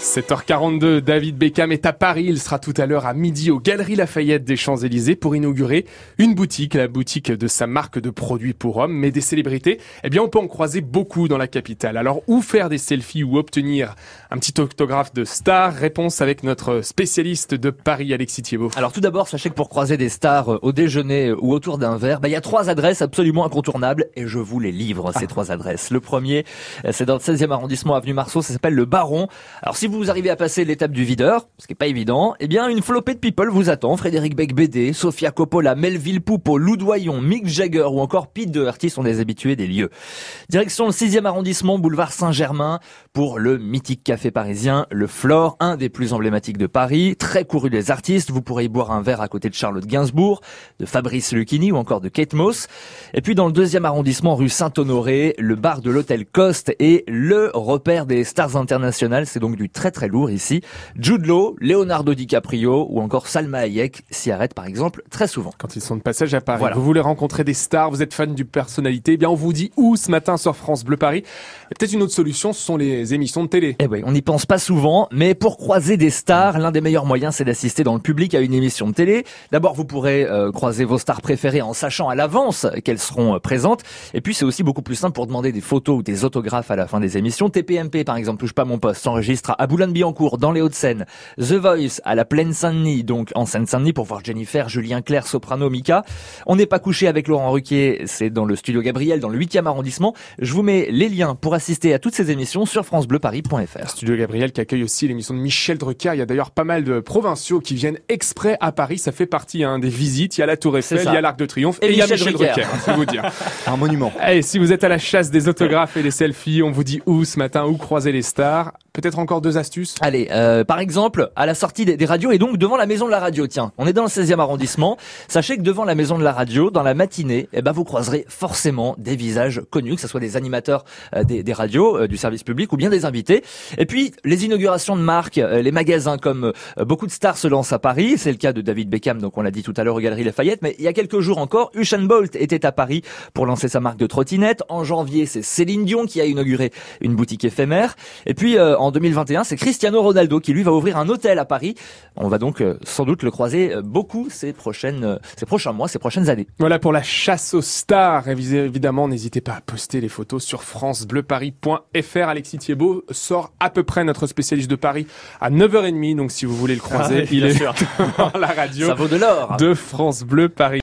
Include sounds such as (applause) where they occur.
7h42, David Beckham est à Paris. Il sera tout à l'heure à midi aux Galeries Lafayette des Champs-Élysées pour inaugurer une boutique, la boutique de sa marque de produits pour hommes, mais des célébrités. Eh bien, on peut en croiser beaucoup dans la capitale. Alors, où faire des selfies ou obtenir un petit autographe de star? Réponse avec notre spécialiste de Paris, Alexis Thiebaud. Alors, tout d'abord, sachez que pour croiser des stars euh, au déjeuner ou autour d'un verre, bah, il y a trois adresses absolument incontournables et je vous les livre, ces trois adresses. Le premier, euh, c'est dans le 16e arrondissement, avenue Marceau, ça s'appelle le Baron. Alors, si vous arrivez à passer l'étape du videur, ce qui est pas évident, eh bien une flopée de people vous attend. Frédéric Beck BD, Sofia Coppola, Melville Poupeau, Lou Doyon, Mick Jagger ou encore Pete Doherty sont des habitués des lieux. Direction le 6e arrondissement, boulevard Saint-Germain, pour le mythique café parisien, le Flore, un des plus emblématiques de Paris, très couru des artistes. Vous pourrez y boire un verre à côté de Charlotte Gainsbourg, de Fabrice Lucchini ou encore de Kate Moss. Et puis dans le deuxième arrondissement, rue Saint-Honoré, le bar de l'hôtel Coste est le repère des stars internationales. C'est donc du très très lourd ici. Jude Law, Leonardo DiCaprio ou encore Salma Hayek s'y arrêtent par exemple très souvent. Quand ils sont de passage à Paris, vous voulez rencontrer des stars, vous êtes fan du personnalité, eh bien on vous dit où ce matin sur France Bleu Paris. Peut-être une autre solution, ce sont les émissions de télé. Eh oui, on n'y pense pas souvent, mais pour croiser des stars, l'un des meilleurs moyens c'est d'assister dans le public à une émission de télé. D'abord, vous pourrez euh, croiser vos stars préférées en sachant à l'avance qu'elles seront euh, présentes. Et puis c'est aussi beaucoup plus simple pour demander des photos ou des autographes à la fin des émissions. TPMP par exemple, touche pas mon poste, s'enregistre à Boulogne-Billancourt dans les Hauts-de-Seine. The Voice à la Plaine Saint-Denis, donc en Seine-Saint-Denis pour voir Jennifer, Julien Clerc, Soprano, Mika. On n'est pas couché avec Laurent Ruquier, c'est dans le studio Gabriel, dans le 8e arrondissement. Je vous mets les liens pour assister à toutes ces émissions sur francebleuparis.fr. Studio Gabriel qui accueille aussi l'émission de Michel Drucker. Il y a d'ailleurs pas mal de provinciaux qui viennent exprès à Paris. Ça fait partie hein, des visites. Il y a la Tour Eiffel, il y a l'Arc de Triomphe et, il y a Michel Drucker. Drucker vous dire. (laughs) Un monument. Et si vous êtes à la chasse des autographes et des selfies, on vous dit où ce matin, où croiser les stars. Peut-être encore deux astuces. Allez, euh, par exemple, à la sortie des, radios et donc devant la maison de la radio. Tiens, on est dans le 16e arrondissement. Sachez que devant la maison de la radio, dans la matinée, eh ben vous croiserez forcément des visages connus, que ce soit des animateurs euh, des, radios, euh, du service public ou bien des invités. Et puis les inaugurations de marques, les magasins comme beaucoup de stars se lancent à Paris. C'est le cas de David Beckham, donc on l'a dit tout à l'heure aux Galeries Lafayette. Mais il y a quelques jours encore, Usain Bolt était à Paris pour lancer sa marque de trottinette. En janvier, c'est Céline Dion qui a inauguré une boutique éphémère. Et puis en 2021, c'est Cristiano Ronaldo qui lui va ouvrir un hôtel à Paris. On va donc euh, sans doute le croiser euh, beaucoup ces prochaines, euh, ces prochains mois, ces prochaines années. Voilà pour la chasse aux stars. Évidemment, n'hésitez pas à poster les photos sur francebleuparis.fr. Alexis Thiebaud sort à peu près notre spécialiste de Paris à 9h30. Donc si vous voulez le croiser, ah il est sur (laughs) la radio Ça vaut de l'or. De France Bleu Paris.